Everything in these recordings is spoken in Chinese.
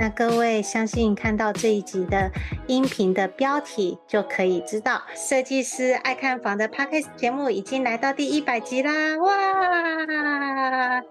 那各位相信看到这一集的音频的标题，就可以知道设计师爱看房的 Podcast 节目已经来到第一百集啦！哇，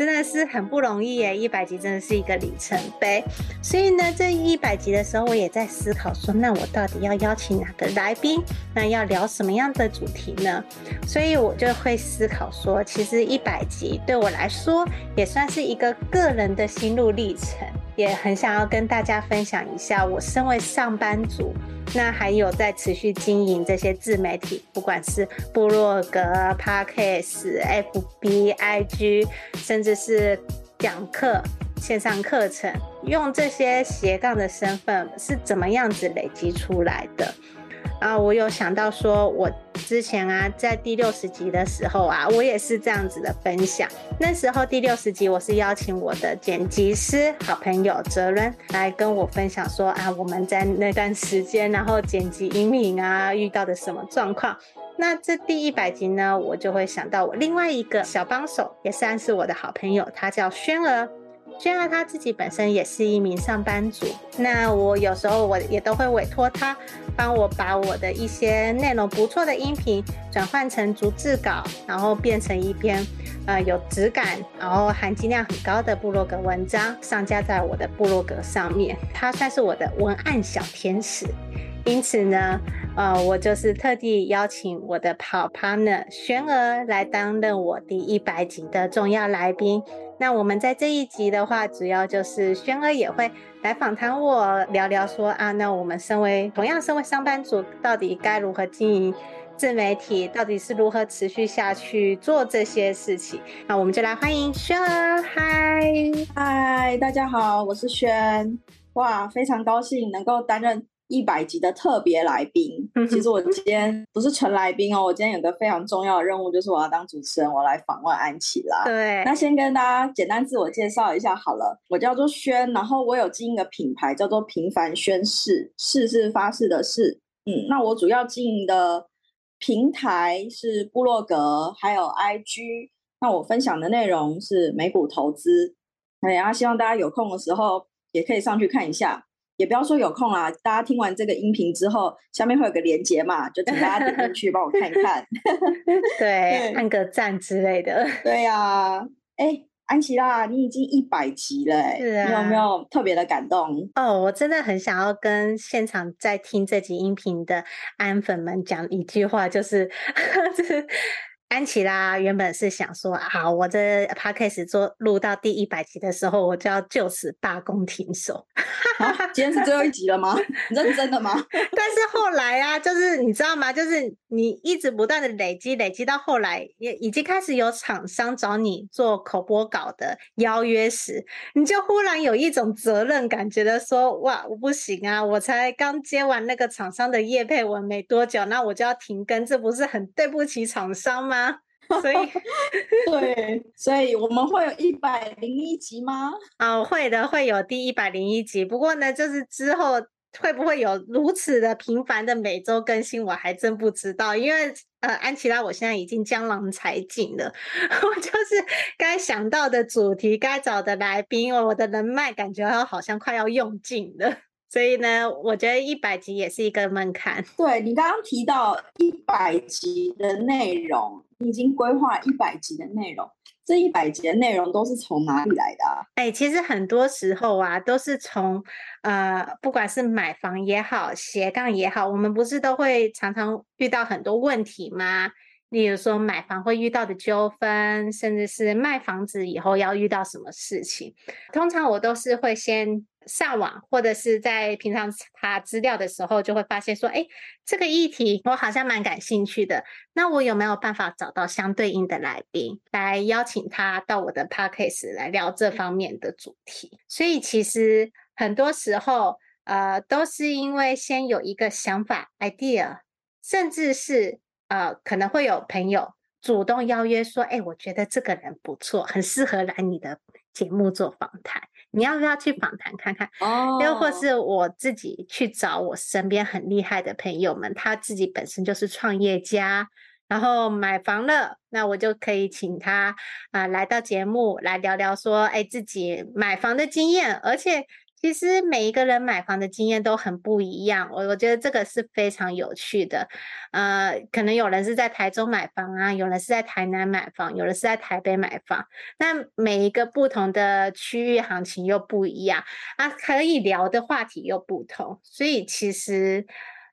真的是很不容易耶！一百集真的是一个里程碑。所以呢，这一百集的时候，我也在思考说，那我到底要邀请哪个来宾？那要聊什么样的主题呢？所以我就会思考说，其实一百集对我来说，也算是一个个人的心路历程。也很想要跟大家分享一下，我身为上班族，那还有在持续经营这些自媒体，不管是部落格、Podcast、FB、IG，甚至是讲课、线上课程，用这些斜杠的身份是怎么样子累积出来的。啊，我有想到说，我之前啊，在第六十集的时候啊，我也是这样子的分享。那时候第六十集，我是邀请我的剪辑师好朋友哲伦来跟我分享说啊，我们在那段时间，然后剪辑音频啊，遇到的什么状况。那这第一百集呢，我就会想到我另外一个小帮手，也算是我的好朋友，他叫轩儿。轩儿他自己本身也是一名上班族，那我有时候我也都会委托他帮我把我的一些内容不错的音频转换成逐字稿，然后变成一篇呃有质感，然后含金量很高的部落格文章，上架在我的部落格上面。他算是我的文案小天使，因此呢，呃，我就是特地邀请我的跑 partner 轩儿来担任我第一百集的重要来宾。那我们在这一集的话，主要就是轩儿也会来访谈我，聊聊说啊，那我们身为同样身为上班族，到底该如何经营自媒体，到底是如何持续下去做这些事情？那我们就来欢迎轩儿，嗨嗨，大家好，我是轩，哇，非常高兴能够担任。一百集的特别来宾，其实我今天不是纯来宾哦，我今天有个非常重要的任务，就是我要当主持人，我来访问安琪拉。对，那先跟大家简单自我介绍一下好了，我叫做轩，然后我有经营的品牌叫做平凡宣誓，誓是发誓的誓，嗯，那我主要经营的平台是部落格，还有 IG，那我分享的内容是美股投资，哎，然后希望大家有空的时候也可以上去看一下。也不要说有空啦，大家听完这个音频之后，下面会有个连接嘛，就请大家点进去帮我看一看，对，对按个赞之类的。对呀、啊，哎，安琪拉，你已经一百集了，是啊，你有没有特别的感动？哦，我真的很想要跟现场在听这集音频的安粉们讲一句话，就是，就是。安琪拉原本是想说，好，我这 podcast 做录到第一百集的时候，我就要就此罢工停手。啊，今天是最后一集了吗？认真的吗？但是后来啊，就是你知道吗？就是你一直不断的累积，累积到后来，也已经开始有厂商找你做口播稿的邀约时，你就忽然有一种责任感，觉得说，哇，我不行啊，我才刚接完那个厂商的业配文没多久，那我就要停更，这不是很对不起厂商吗？所以，对，所以我们会有一百零一集吗？啊、哦，会的，会有第一百零一集。不过呢，就是之后会不会有如此的频繁的每周更新，我还真不知道。因为呃，安琪拉，我现在已经江郎才尽了，我就是该想到的主题，该找的来宾，我的人脉感觉好像快要用尽了。所以呢，我觉得一百集也是一个门槛。对，你刚刚提到一百集的内容，你已经规划一百集的内容，这一百集的内容都是从哪里来的啊？哎，其实很多时候啊，都是从呃，不管是买房也好，斜杠也好，我们不是都会常常遇到很多问题吗？例如说买房会遇到的纠纷，甚至是卖房子以后要遇到什么事情，通常我都是会先。上网或者是在平常查资料的时候，就会发现说，哎，这个议题我好像蛮感兴趣的。那我有没有办法找到相对应的来宾，来邀请他到我的 podcast 来聊这方面的主题？所以其实很多时候，呃，都是因为先有一个想法 idea，甚至是呃可能会有朋友主动邀约说，哎，我觉得这个人不错，很适合来你的节目做访谈，你要不要去访谈看看？哦，又或是我自己去找我身边很厉害的朋友们，他自己本身就是创业家。然后买房了，那我就可以请他啊、呃、来到节目来聊聊说，哎，自己买房的经验。而且其实每一个人买房的经验都很不一样，我我觉得这个是非常有趣的。呃，可能有人是在台中买房啊，有人是在台南买房，有人是在台北买房。那每一个不同的区域行情又不一样啊，可以聊的话题又不同。所以其实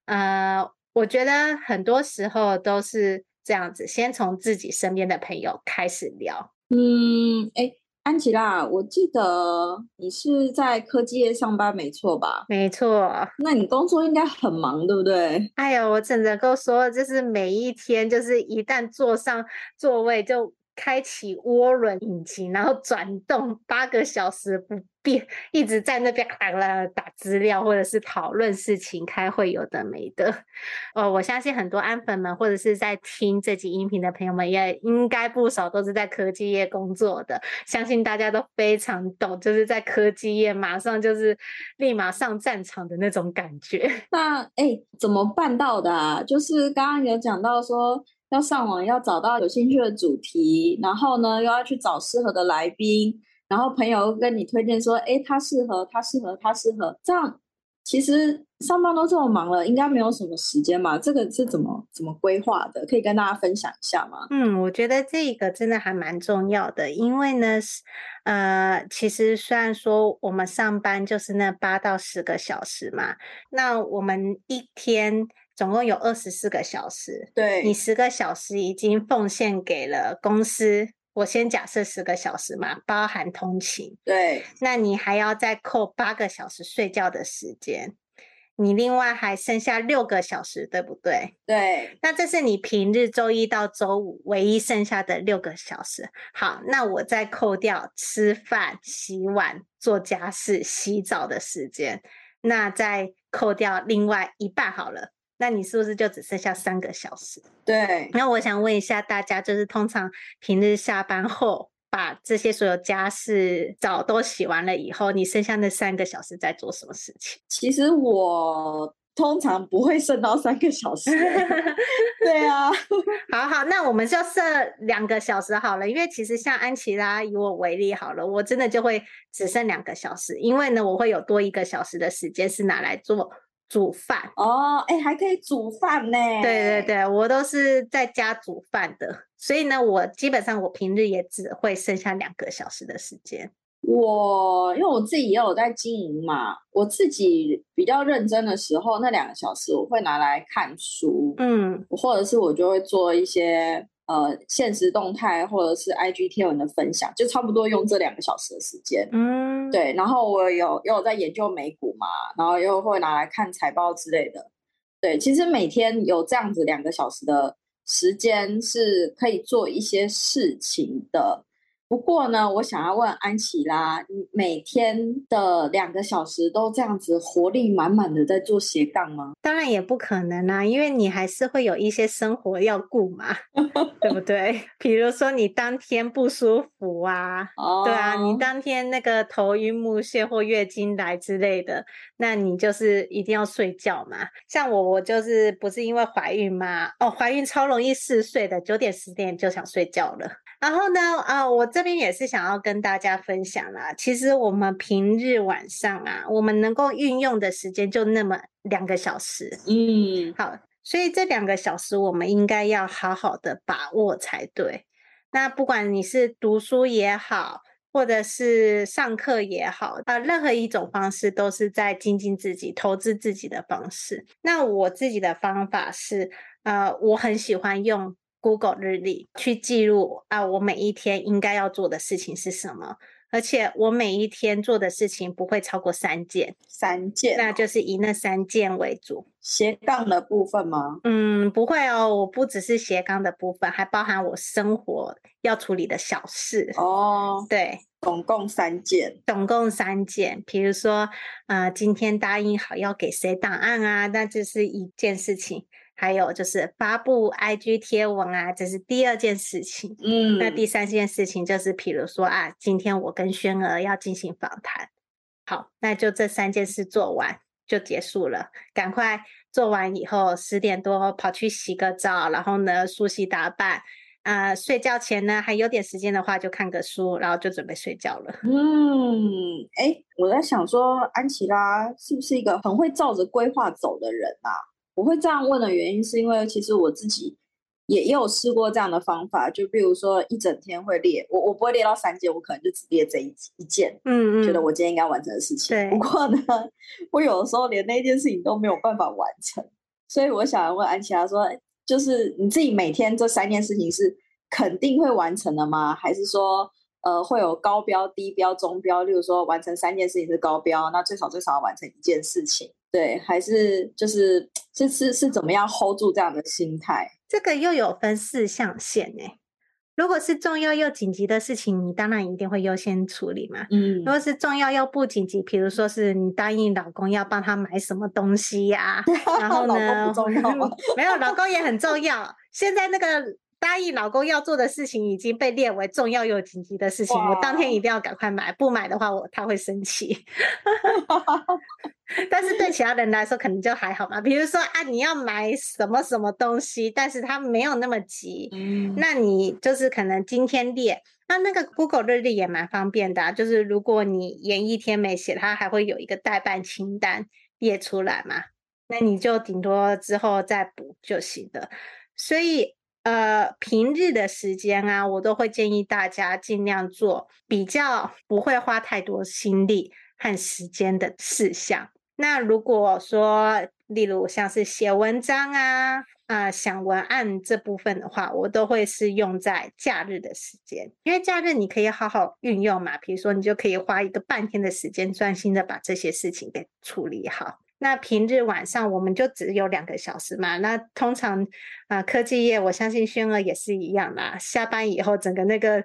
呃，我觉得很多时候都是。这样子，先从自己身边的朋友开始聊。嗯，哎，安琪拉，我记得你是在科技业上班，没错吧？没错。那你工作应该很忙，对不对？哎呦，我只能够说，就是每一天，就是一旦坐上座位就。开启涡轮引擎，然后转动八个小时不变，一直在那边打打资料，或者是讨论事情、开会，有的没的。哦，我相信很多安粉们或者是在听这集音频的朋友们，也应该不少都是在科技业工作的。相信大家都非常懂，就是在科技业马上就是立马上战场的那种感觉。那哎，怎么办到的啊？就是刚刚有讲到说。要上网，要找到有兴趣的主题，然后呢，又要去找适合的来宾，然后朋友跟你推荐说，诶，他适合，他适合，他适合。这样其实上班都这么忙了，应该没有什么时间吧？这个是怎么怎么规划的？可以跟大家分享一下吗？嗯，我觉得这个真的还蛮重要的，因为呢，呃，其实虽然说我们上班就是那八到十个小时嘛，那我们一天。总共有二十四个小时，对，你十个小时已经奉献给了公司。我先假设十个小时嘛，包含通勤。对，那你还要再扣八个小时睡觉的时间，你另外还剩下六个小时，对不对？对，那这是你平日周一到周五唯一剩下的六个小时。好，那我再扣掉吃饭、洗碗、做家事、洗澡的时间，那再扣掉另外一半好了。那你是不是就只剩下三个小时？对。那我想问一下大家，就是通常平日下班后，把这些所有家事澡都洗完了以后，你剩下那三个小时在做什么事情？其实我通常不会剩到三个小时。对啊。好好，那我们就设两个小时好了，因为其实像安琪拉以我为例好了，我真的就会只剩两个小时，因为呢，我会有多一个小时的时间是拿来做。煮饭哦，哎，还可以煮饭呢。对对对，我都是在家煮饭的，所以呢，我基本上我平日也只会剩下两个小时的时间。我因为我自己也有在经营嘛，我自己比较认真的时候，那两个小时我会拿来看书，嗯，或者是我就会做一些。呃，现实动态或者是 IG 贴文的分享，就差不多用这两个小时的时间。嗯，对。然后我有有在研究美股嘛，然后又会拿来看财报之类的。对，其实每天有这样子两个小时的时间是可以做一些事情的。不过呢，我想要问安琪拉，你每天的两个小时都这样子活力满满的在做斜杠吗？当然也不可能啦，因为你还是会有一些生活要顾嘛，对不对？比如说你当天不舒服啊，oh. 对啊，你当天那个头晕目眩或月经来之类的，那你就是一定要睡觉嘛。像我，我就是不是因为怀孕嘛，哦，怀孕超容易嗜睡的，九点十点就想睡觉了。然后呢，啊、呃，我这边也是想要跟大家分享啦。其实我们平日晚上啊，我们能够运用的时间就那么两个小时。嗯，好，所以这两个小时我们应该要好好的把握才对。那不管你是读书也好，或者是上课也好，啊、呃，任何一种方式都是在精进自己、投资自己的方式。那我自己的方法是，呃，我很喜欢用。Google 日历去记录啊，我每一天应该要做的事情是什么？而且我每一天做的事情不会超过三件，三件，那就是以那三件为主。斜杠的部分吗？嗯，不会哦，我不只是斜杠的部分，还包含我生活要处理的小事。哦，对，总共三件，总共三件。比如说，呃，今天答应好要给谁档案啊，那就是一件事情。还有就是发布 IG 贴文啊，这是第二件事情。嗯，那第三件事情就是，比如说啊，今天我跟轩儿要进行访谈，好，那就这三件事做完就结束了。赶快做完以后，十点多跑去洗个澡，然后呢梳洗打扮，啊、呃，睡觉前呢还有点时间的话，就看个书，然后就准备睡觉了。嗯，哎，我在想说，安琪拉是不是一个很会照着规划走的人啊？我会这样问的原因，是因为其实我自己也也有试过这样的方法，就比如说一整天会列，我我不会列到三件，我可能就只列这一一件，嗯嗯，觉得我今天应该完成的事情。不过呢，我有的时候连那件事情都没有办法完成，所以我想问安琪拉说，就是你自己每天这三件事情是肯定会完成的吗？还是说，呃，会有高标、低标、中标？例如说，完成三件事情是高标，那最少最少要完成一件事情。对，还是就是是是是怎么样 hold 住这样的心态？这个又有分四象限诶。如果是重要又紧急的事情，你当然一定会优先处理嘛。嗯。如果是重要又不紧急，比如说是你答应老公要帮他买什么东西呀、啊，然后呢，老公不重要吗？没有，老公也很重要。现在那个。答应老公要做的事情已经被列为重要又紧急的事情，我当天一定要赶快买，不买的话我他会生气。但是对其他人来说可能就还好嘛，比如说啊，你要买什么什么东西，但是他没有那么急，嗯，那你就是可能今天列，那那个 Google 日历也蛮方便的啊，就是如果你延一天没写，它还会有一个待办清单列出来嘛，那你就顶多之后再补就行了，所以。呃，平日的时间啊，我都会建议大家尽量做比较不会花太多心力和时间的事项。那如果说，例如像是写文章啊、啊、想文案这部分的话，我都会是用在假日的时间，因为假日你可以好好运用嘛。比如说，你就可以花一个半天的时间，专心的把这些事情给处理好。那平日晚上我们就只有两个小时嘛。那通常啊、呃，科技业我相信轩儿也是一样啦。下班以后，整个那个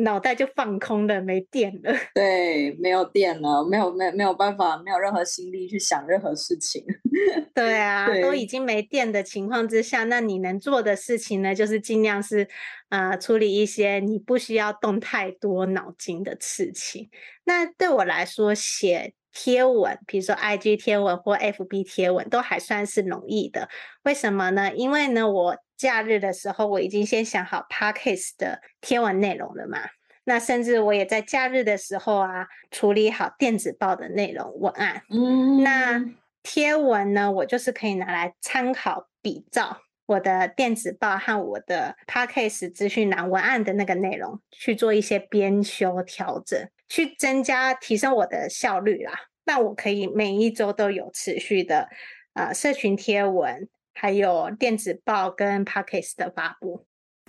脑袋就放空了，没电了。对，没有电了，没有没没有办法，没有任何心力去想任何事情。对啊对，都已经没电的情况之下，那你能做的事情呢，就是尽量是啊、呃，处理一些你不需要动太多脑筋的事情。那对我来说，写。贴文，比如说 IG 贴文或 FB 贴文，都还算是容易的。为什么呢？因为呢，我假日的时候我已经先想好 Podcast 的贴文内容了嘛。那甚至我也在假日的时候啊，处理好电子报的内容文案。嗯，那贴文呢，我就是可以拿来参考比照我的电子报和我的 Podcast 资讯栏文案的那个内容，去做一些编修调整。去增加提升我的效率啦，那我可以每一周都有持续的啊、社群贴文，还有电子报跟 Podcast 的发布。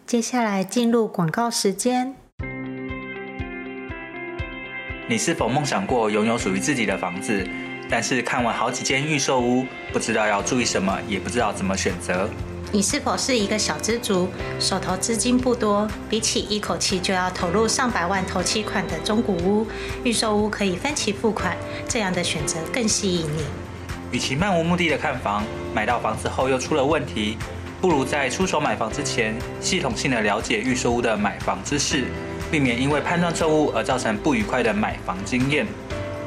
接下来进入广告时间。你是否梦想过拥有属于自己的房子？但是看完好几间预售屋，不知道要注意什么，也不知道怎么选择？你是否是一个小资族，手头资金不多，比起一口气就要投入上百万投期款的中古屋，预售屋可以分期付款，这样的选择更吸引你。与其漫无目的的看房，买到房子后又出了问题，不如在出手买房之前，系统性的了解预售屋的买房知识，避免因为判断错误而造成不愉快的买房经验。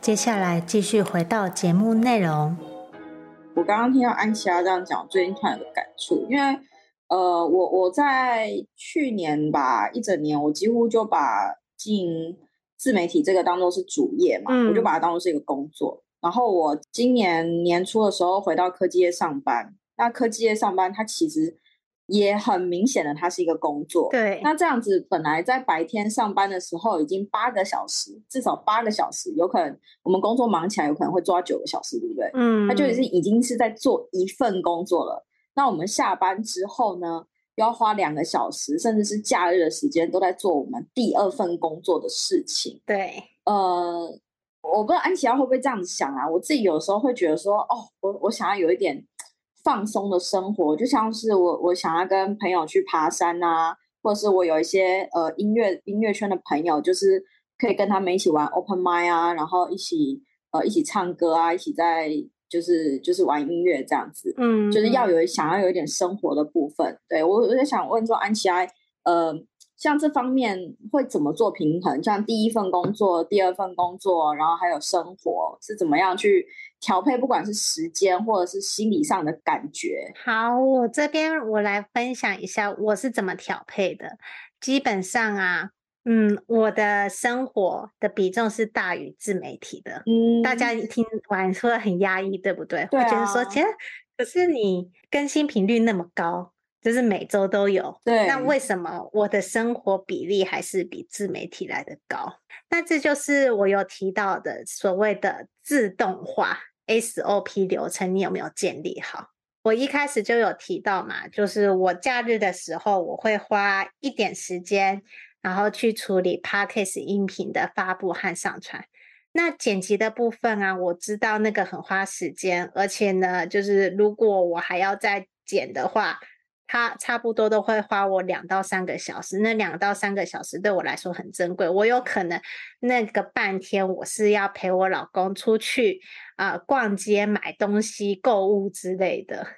接下来继续回到节目内容。我刚刚听到安琪拉这样讲，最近突然有个感触，因为呃，我我在去年吧，一整年我几乎就把进自媒体这个当做是主业嘛，嗯、我就把它当做是一个工作。然后我今年年初的时候回到科技业上班，那科技业上班它其实。也很明显的，它是一个工作。对，那这样子本来在白天上班的时候已经八个小时，至少八个小时，有可能我们工作忙起来，有可能会做到九个小时，对不对？嗯，那就是已经是在做一份工作了。那我们下班之后呢，要花两个小时，甚至是假日的时间，都在做我们第二份工作的事情。对，呃，我不知道安琪拉会不会这样子想啊？我自己有时候会觉得说，哦，我我想要有一点。放松的生活，就像是我我想要跟朋友去爬山啊，或者是我有一些呃音乐音乐圈的朋友，就是可以跟他们一起玩 open mic 啊，然后一起呃一起唱歌啊，一起在就是就是玩音乐这样子，嗯，就是要有想要有一点生活的部分。对，我我就想问说安琪拉，呃。像这方面会怎么做平衡？像第一份工作、第二份工作，然后还有生活是怎么样去调配？不管是时间或者是心理上的感觉。好，我这边我来分享一下我是怎么调配的。基本上啊，嗯，我的生活的比重是大于自媒体的。嗯，大家听完说很压抑，对不对？对啊。会觉得说，其实可是你更新频率那么高。就是每周都有，对。那为什么我的生活比例还是比自媒体来的高？那这就是我有提到的所谓的自动化 SOP 流程，你有没有建立好？我一开始就有提到嘛，就是我假日的时候，我会花一点时间，然后去处理 Podcast 音频的发布和上传。那剪辑的部分啊，我知道那个很花时间，而且呢，就是如果我还要再剪的话。他差不多都会花我两到三个小时，那两到三个小时对我来说很珍贵。我有可能那个半天我是要陪我老公出去啊、逛街、买东西、购物之类的，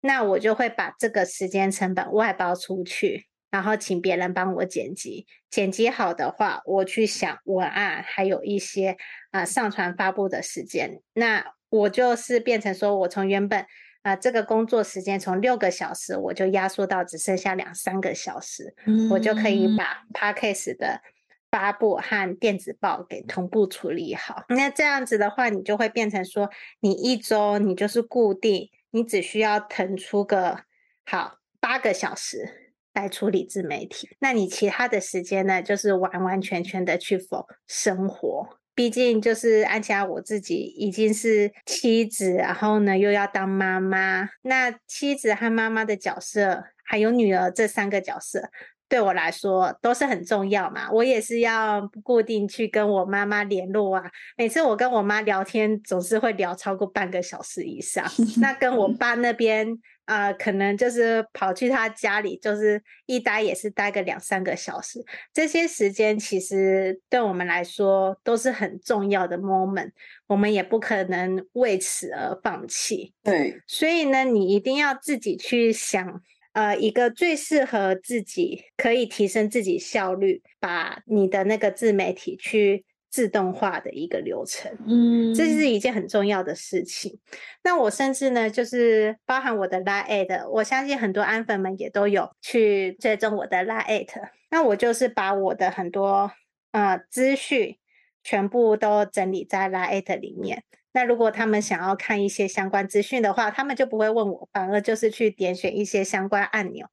那我就会把这个时间成本外包出去，然后请别人帮我剪辑。剪辑好的话，我去想文案，还有一些啊、上传发布的时间，那我就是变成说我从原本。啊，这个工作时间从六个小时，我就压缩到只剩下两三个小时，嗯、我就可以把 Podcast 的发布和电子报给同步处理好。那这样子的话，你就会变成说，你一周你就是固定，你只需要腾出个好八个小时来处理自媒体，那你其他的时间呢，就是完完全全的去否生活。毕竟就是安琪拉，我自己已经是妻子，然后呢又要当妈妈。那妻子和妈妈的角色，还有女儿这三个角色，对我来说都是很重要嘛。我也是要固定去跟我妈妈联络啊。每次我跟我妈聊天，总是会聊超过半个小时以上。那跟我爸那边。啊、呃，可能就是跑去他家里，就是一待也是待个两三个小时。这些时间其实对我们来说都是很重要的 moment，我们也不可能为此而放弃。对，所以呢，你一定要自己去想，呃，一个最适合自己，可以提升自己效率，把你的那个自媒体去。自动化的一个流程，嗯，这是一件很重要的事情。那我甚至呢，就是包含我的 LINE@ 我相信很多安粉们也都有去追踪我的 LINE@。那我就是把我的很多呃资讯全部都整理在 LINE@ 里面。那如果他们想要看一些相关资讯的话，他们就不会问我，反而就是去点选一些相关按钮，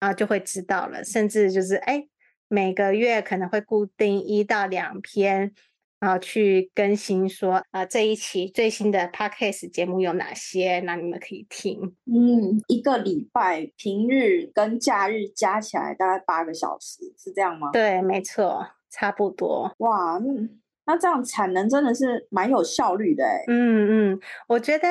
然后就会知道了。甚至就是哎。每个月可能会固定一到两篇，然后，去更新说啊，这一期最新的 podcast 节目有哪些，那你们可以听。嗯，一个礼拜平日跟假日加起来大概八个小时，是这样吗？对，没错，差不多。哇，那那这样产能真的是蛮有效率的哎。嗯嗯，我觉得。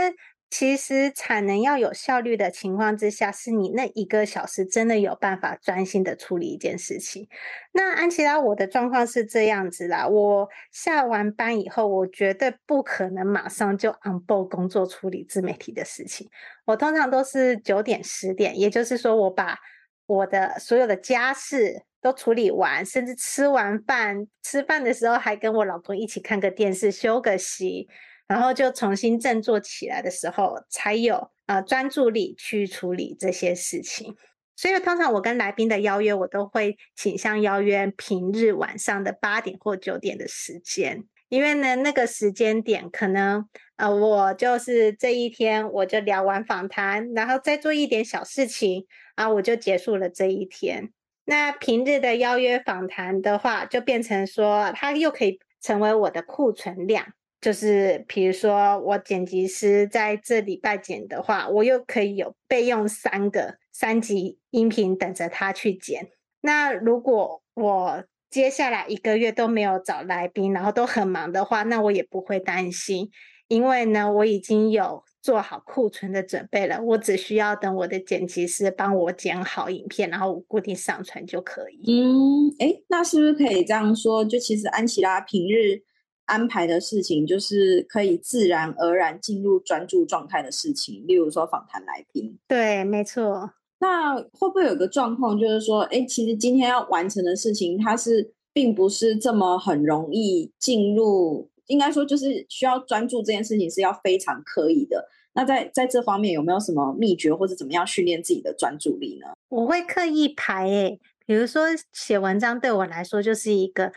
其实产能要有效率的情况之下，是你那一个小时真的有办法专心的处理一件事情。那安琪拉，我的状况是这样子啦，我下完班以后，我绝对不可能马上就 on board 工作处理自媒体的事情。我通常都是九点十点，也就是说，我把我的所有的家事都处理完，甚至吃完饭，吃饭的时候还跟我老公一起看个电视，休个息。然后就重新振作起来的时候，才有呃专注力去处理这些事情。所以通常我跟来宾的邀约，我都会倾向邀约平日晚上的八点或九点的时间，因为呢那个时间点可能呃我就是这一天我就聊完访谈，然后再做一点小事情，啊我就结束了这一天。那平日的邀约访谈的话，就变成说它又可以成为我的库存量。就是比如说，我剪辑师在这礼拜剪的话，我又可以有备用三个三集音频等着他去剪。那如果我接下来一个月都没有找来宾，然后都很忙的话，那我也不会担心，因为呢，我已经有做好库存的准备了。我只需要等我的剪辑师帮我剪好影片，然后我固定上传就可以。嗯，诶，那是不是可以这样说？就其实安琪拉平日。安排的事情就是可以自然而然进入专注状态的事情，例如说访谈来宾。对，没错。那会不会有个状况，就是说，哎，其实今天要完成的事情，它是并不是这么很容易进入，应该说就是需要专注这件事情是要非常刻意的。那在在这方面有没有什么秘诀，或者怎么样训练自己的专注力呢？我会刻意排，诶，比如说写文章对我来说就是一个。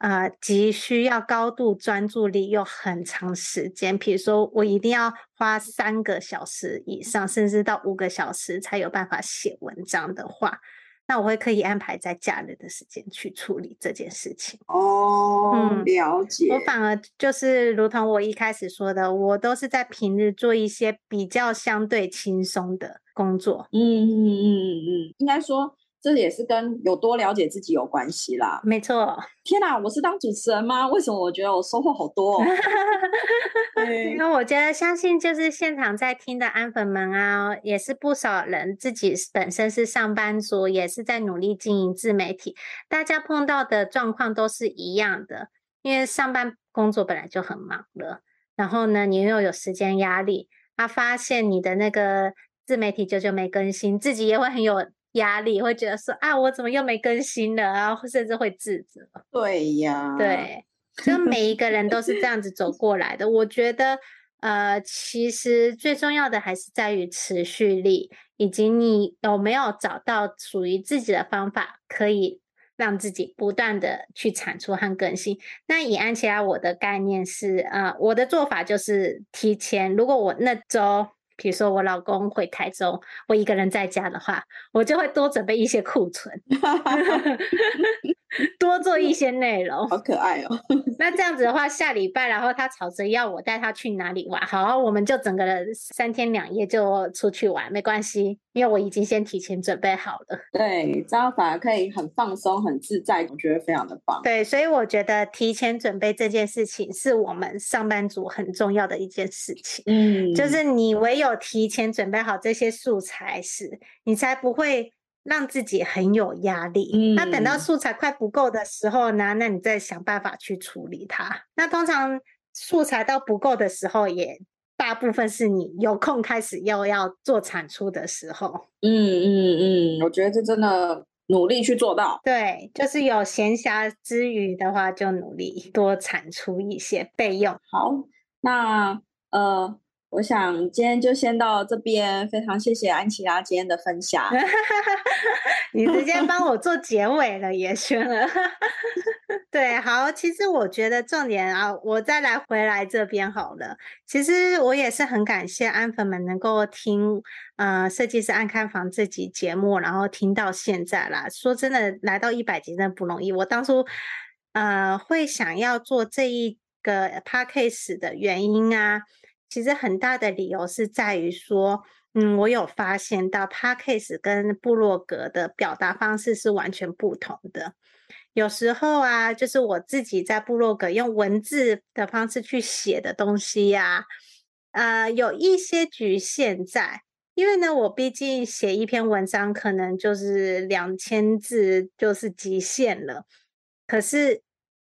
呃，急需要高度专注力又很长时间，比如说我一定要花三个小时以上，甚至到五个小时才有办法写文章的话，那我会刻意安排在假日的时间去处理这件事情。哦，嗯，了解。我反而就是如同我一开始说的，我都是在平日做一些比较相对轻松的工作。嗯嗯嗯嗯嗯，应该说。这也是跟有多了解自己有关系啦。没错。天哪，我是当主持人吗？为什么我觉得我收获好多哦？因为我觉得，相信就是现场在听的安粉们啊，也是不少人自己本身是上班族，也是在努力经营自媒体。大家碰到的状况都是一样的，因为上班工作本来就很忙了，然后呢，你又有时间压力，他发现你的那个自媒体久久没更新，自己也会很有。压力会觉得说啊，我怎么又没更新了啊？甚至会自责。对呀，对，就每一个人都是这样子走过来的。我觉得，呃，其实最重要的还是在于持续力，以及你有没有找到属于自己的方法，可以让自己不断的去产出和更新。那以安琪拉，我的概念是，呃，我的做法就是提前，如果我那周。比如说我老公回台中，我一个人在家的话，我就会多准备一些库存。多做一些内容，好可爱哦。那这样子的话，下礼拜然后他吵着要我带他去哪里玩，好，我们就整个人三天两夜就出去玩，没关系，因为我已经先提前准备好了。对，这样反而可以很放松、很自在，我觉得非常的棒。对，所以我觉得提前准备这件事情是我们上班族很重要的一件事情。嗯，就是你唯有提前准备好这些素材时，你才不会。让自己很有压力。嗯，那等到素材快不够的时候呢？那你再想办法去处理它。那通常素材到不够的时候，也大部分是你有空开始又要做产出的时候。嗯嗯嗯，我觉得这真的努力去做到。对，就是有闲暇之余的话，就努力多产出一些备用。好，那呃。我想今天就先到这边，非常谢谢安琪拉今天的分享。你直接帮我做结尾了，也行了。对，好，其实我觉得重点啊，我再来回来这边好了。其实我也是很感谢安粉们能够听呃设计师爱看房这集节目，然后听到现在啦。说真的，来到一百集真的不容易。我当初呃会想要做这一个 podcast 的原因啊。其实很大的理由是在于说，嗯，我有发现到 Podcast 跟部落格的表达方式是完全不同的。有时候啊，就是我自己在部落格用文字的方式去写的东西呀，呃，有一些局限在，因为呢，我毕竟写一篇文章可能就是两千字就是极限了，可是。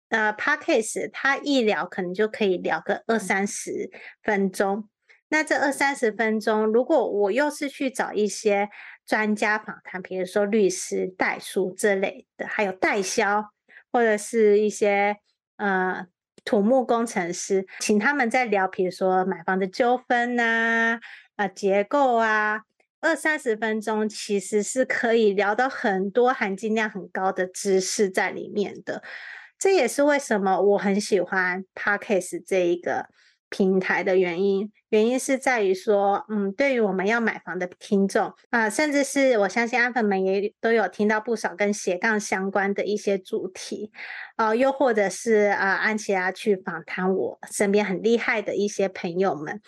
呃，Podcast 他一聊可能就可以聊个二三十分钟。那这二三十分钟，如果我又是去找一些专家访谈，比如说律师、代书这类的，还有代销，或者是一些呃土木工程师，请他们在聊，比如说买房的纠纷啊、啊结构啊，二三十分钟其实是可以聊到很多含金量很高的知识在里面的。这也是为什么我很喜欢 Podcast 这一个平台的原因。原因是在于说，嗯，对于我们要买房的听众啊、甚至是我相信安粉们也都有听到不少跟斜杠相关的一些主题，啊、又或者是啊、安琪拉去访谈我身边很厉害的一些朋友们，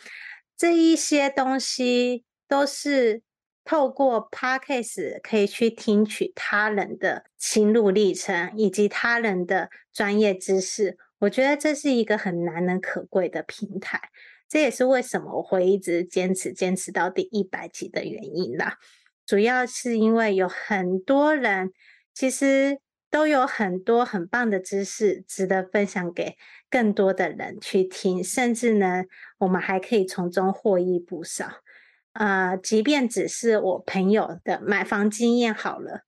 这一些东西都是。透过 Podcast 可以去听取他人的心路历程以及他人的专业知识，我觉得这是一个很难能可贵的平台。这也是为什么我会一直坚持坚持到第一百集的原因啦。主要是因为有很多人其实都有很多很棒的知识值得分享给更多的人去听，甚至呢，我们还可以从中获益不少。呃，即便只是我朋友的买房经验好了，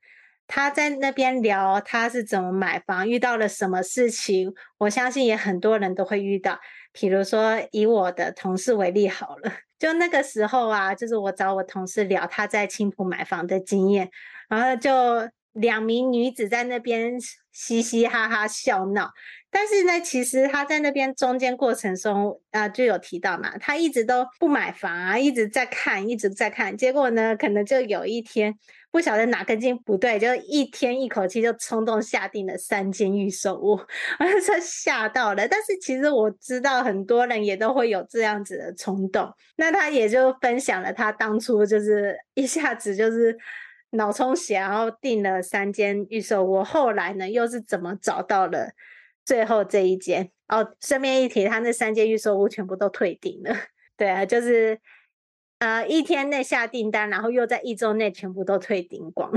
他在那边聊他是怎么买房，遇到了什么事情，我相信也很多人都会遇到。比如说以我的同事为例好了，就那个时候啊，就是我找我同事聊他在青浦买房的经验，然后就两名女子在那边嘻嘻哈哈笑闹。但是呢，其实他在那边中间过程中啊、就有提到嘛，他一直都不买房啊，一直在看，一直在看。结果呢，可能就有一天不晓得哪根筋不对，就一天一口气就冲动下定了三间预售屋，我说吓到了。但是其实我知道很多人也都会有这样子的冲动。那他也就分享了他当初就是一下子就是脑充血，然后订了三间预售屋，后来呢又是怎么找到了。最后这一间哦，顺便一提，他那三间预售屋全部都退订了。对啊，就是呃一天内下订单，然后又在一周内全部都退订光。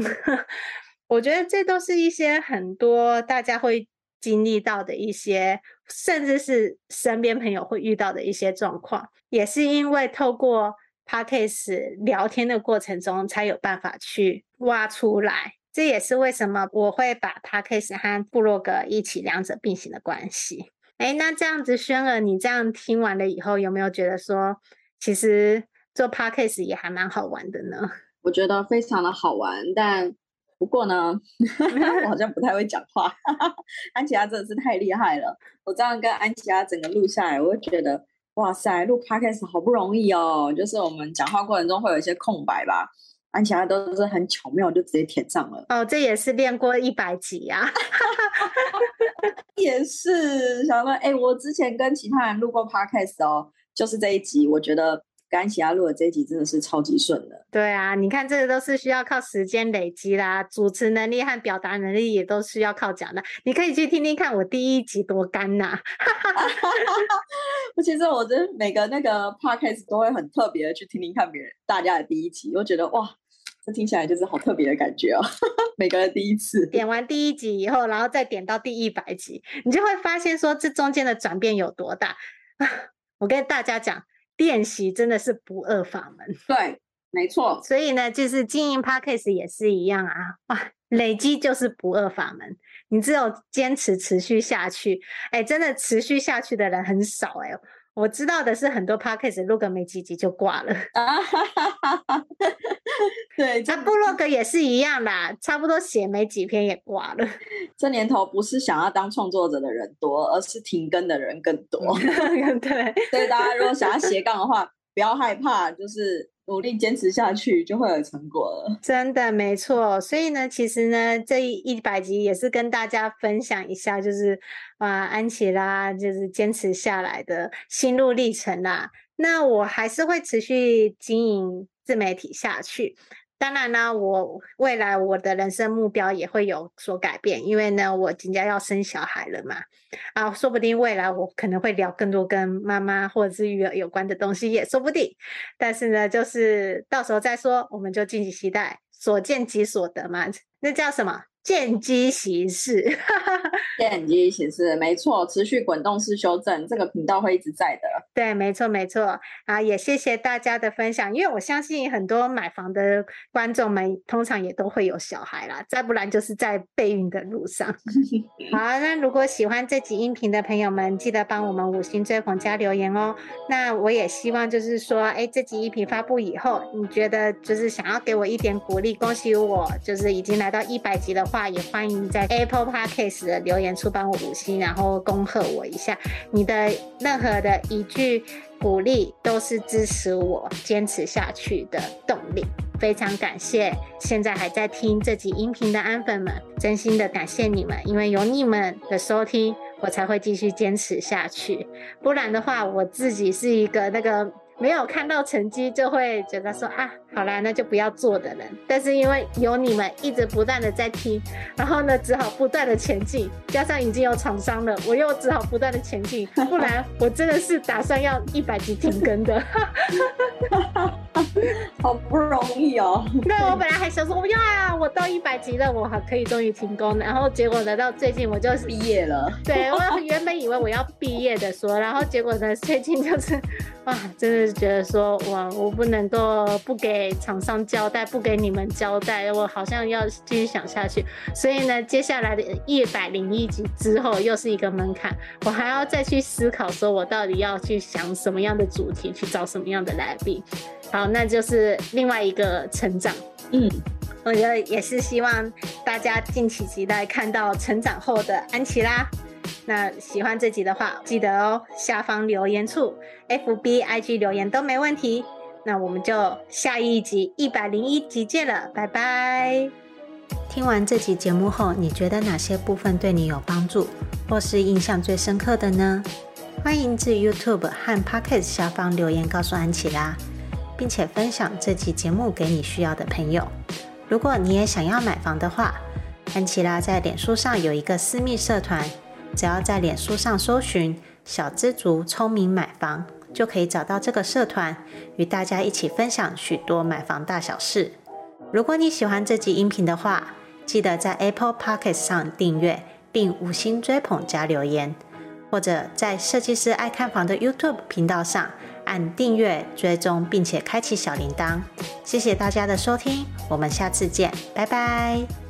我觉得这都是一些很多大家会经历到的一些，甚至是身边朋友会遇到的一些状况，也是因为透过 Podcast 聊天的过程中，才有办法去挖出来。这也是为什么我会把 Podcast 和部落格一起两者并行的关系。哎，那这样子，轩儿，你这样听完了以后，有没有觉得说，其实做 Podcast 也还蛮好玩的呢？我觉得非常的好玩，但不过呢，我好像不太会讲话。安琪拉真的是太厉害了，我这样跟安琪拉整个录下来，我就觉得，哇塞，录 Podcast 好不容易哦，就是我们讲话过程中会有一些空白吧。安琪拉都是很巧妙就直接填上了。哦，这也是练过一百集呀、啊，也是想说，哎、欸，我之前跟其他人录过 podcast 哦，就是这一集，我觉得。跟安琪拉录的这一集真的是超级顺的。对啊，你看这个都是需要靠时间累积啦，主持能力和表达能力也都需要靠讲的。你可以去听听看我第一集多干呐、啊。其实我觉得每个那个 podcast 都会很特别的去听听看别人大家的第一集，我觉得哇，这听起来就是好特别的感觉哦。每个人第一次点完第一集以后，然后再点到第一百集，你就会发现说这中间的转变有多大。我跟大家讲。练习真的是不二法门，对，没错。所以呢，就是经营 Podcast 也是一样啊，哇，累积就是不二法门。你只有坚持持续下去，哎，真的持续下去的人很少哎。我知道的是，很多 Podcast 录个没几集就挂了。啊哈哈哈哈对，那部落格也是一样啦，差不多写没几篇也挂了。这年头不是想要当创作者的人多，而是停更的人更多。对，所以大家如果想要斜杠的话，不要害怕，就是。努力坚持下去，就会有成果了。真的没错，所以呢，其实呢，这一百集也是跟大家分享一下，就是啊，安琪拉就是坚持下来的心路历程啦。那我还是会持续经营自媒体下去。当然呢，我未来我的人生目标也会有所改变，因为呢，我即将要生小孩了嘛，啊，说不定未来我可能会聊更多跟妈妈或者是育儿有关的东西，也说不定。但是呢，就是到时候再说，我们就敬请期待，所见即所得嘛，那叫什么？见机行事，见机行事，没错，持续滚动式修正，这个频道会一直在的。对，没错，没错。啊，也谢谢大家的分享，因为我相信很多买房的观众们，通常也都会有小孩啦，再不然就是在备孕的路上。好，那如果喜欢这集音频的朋友们，记得帮我们五星追捧加留言哦。那我也希望就是说，哎，这集音频发布以后，你觉得就是想要给我一点鼓励，恭喜我，就是已经来到一百集的。话也欢迎在 Apple Podcast 的留言处帮我五星，然后恭贺我一下。你的任何的一句鼓励都是支持我坚持下去的动力。非常感谢现在还在听这集音频的安粉们，真心的感谢你们，因为有你们的收听，我才会继续坚持下去。不然的话，我自己是一个那个。没有看到成绩就会觉得说啊，好啦，那就不要做的人。但是因为有你们一直不断的在听，然后呢，只好不断的前进。加上已经有厂商了，我又只好不断的前进。不然我真的是打算要一百集停更的。好不容易哦。对，我本来还想说，不要啊，我到一百集了，我还可以终于停工。然后结果呢，到最近我就是毕业了。对，我原本以为我要毕业的说，然后结果呢，最近就是哇，真的是觉得说哇，我不能够不给厂商交代，不给你们交代，我好像要继续想下去。所以呢，接下来的一百零一集之后又是一个门槛，我还要再去思考，说我到底要去想什么样的主题，去找什么样的来宾。好，那就是另外一个成长。嗯，我觉得也是希望大家敬请期待看到成长后的安琪拉。那喜欢这集的话，记得哦，下方留言处，FB、IG 留言都没问题。那我们就下一集一百零一集见了，拜拜。听完这集节目后，你觉得哪些部分对你有帮助，或是印象最深刻的呢？欢迎至 YouTube 和 Podcast 下方留言告诉安琪拉。并且分享这期节目给你需要的朋友。如果你也想要买房的话，安琪拉在脸书上有一个私密社团，只要在脸书上搜寻“小知足聪明买房”，就可以找到这个社团，与大家一起分享许多买房大小事。如果你喜欢这集音频的话，记得在 Apple Podcast 上订阅并五星追捧加留言，或者在设计师爱看房的 YouTube 频道上。按订阅、追踪，并且开启小铃铛。谢谢大家的收听，我们下次见，拜拜。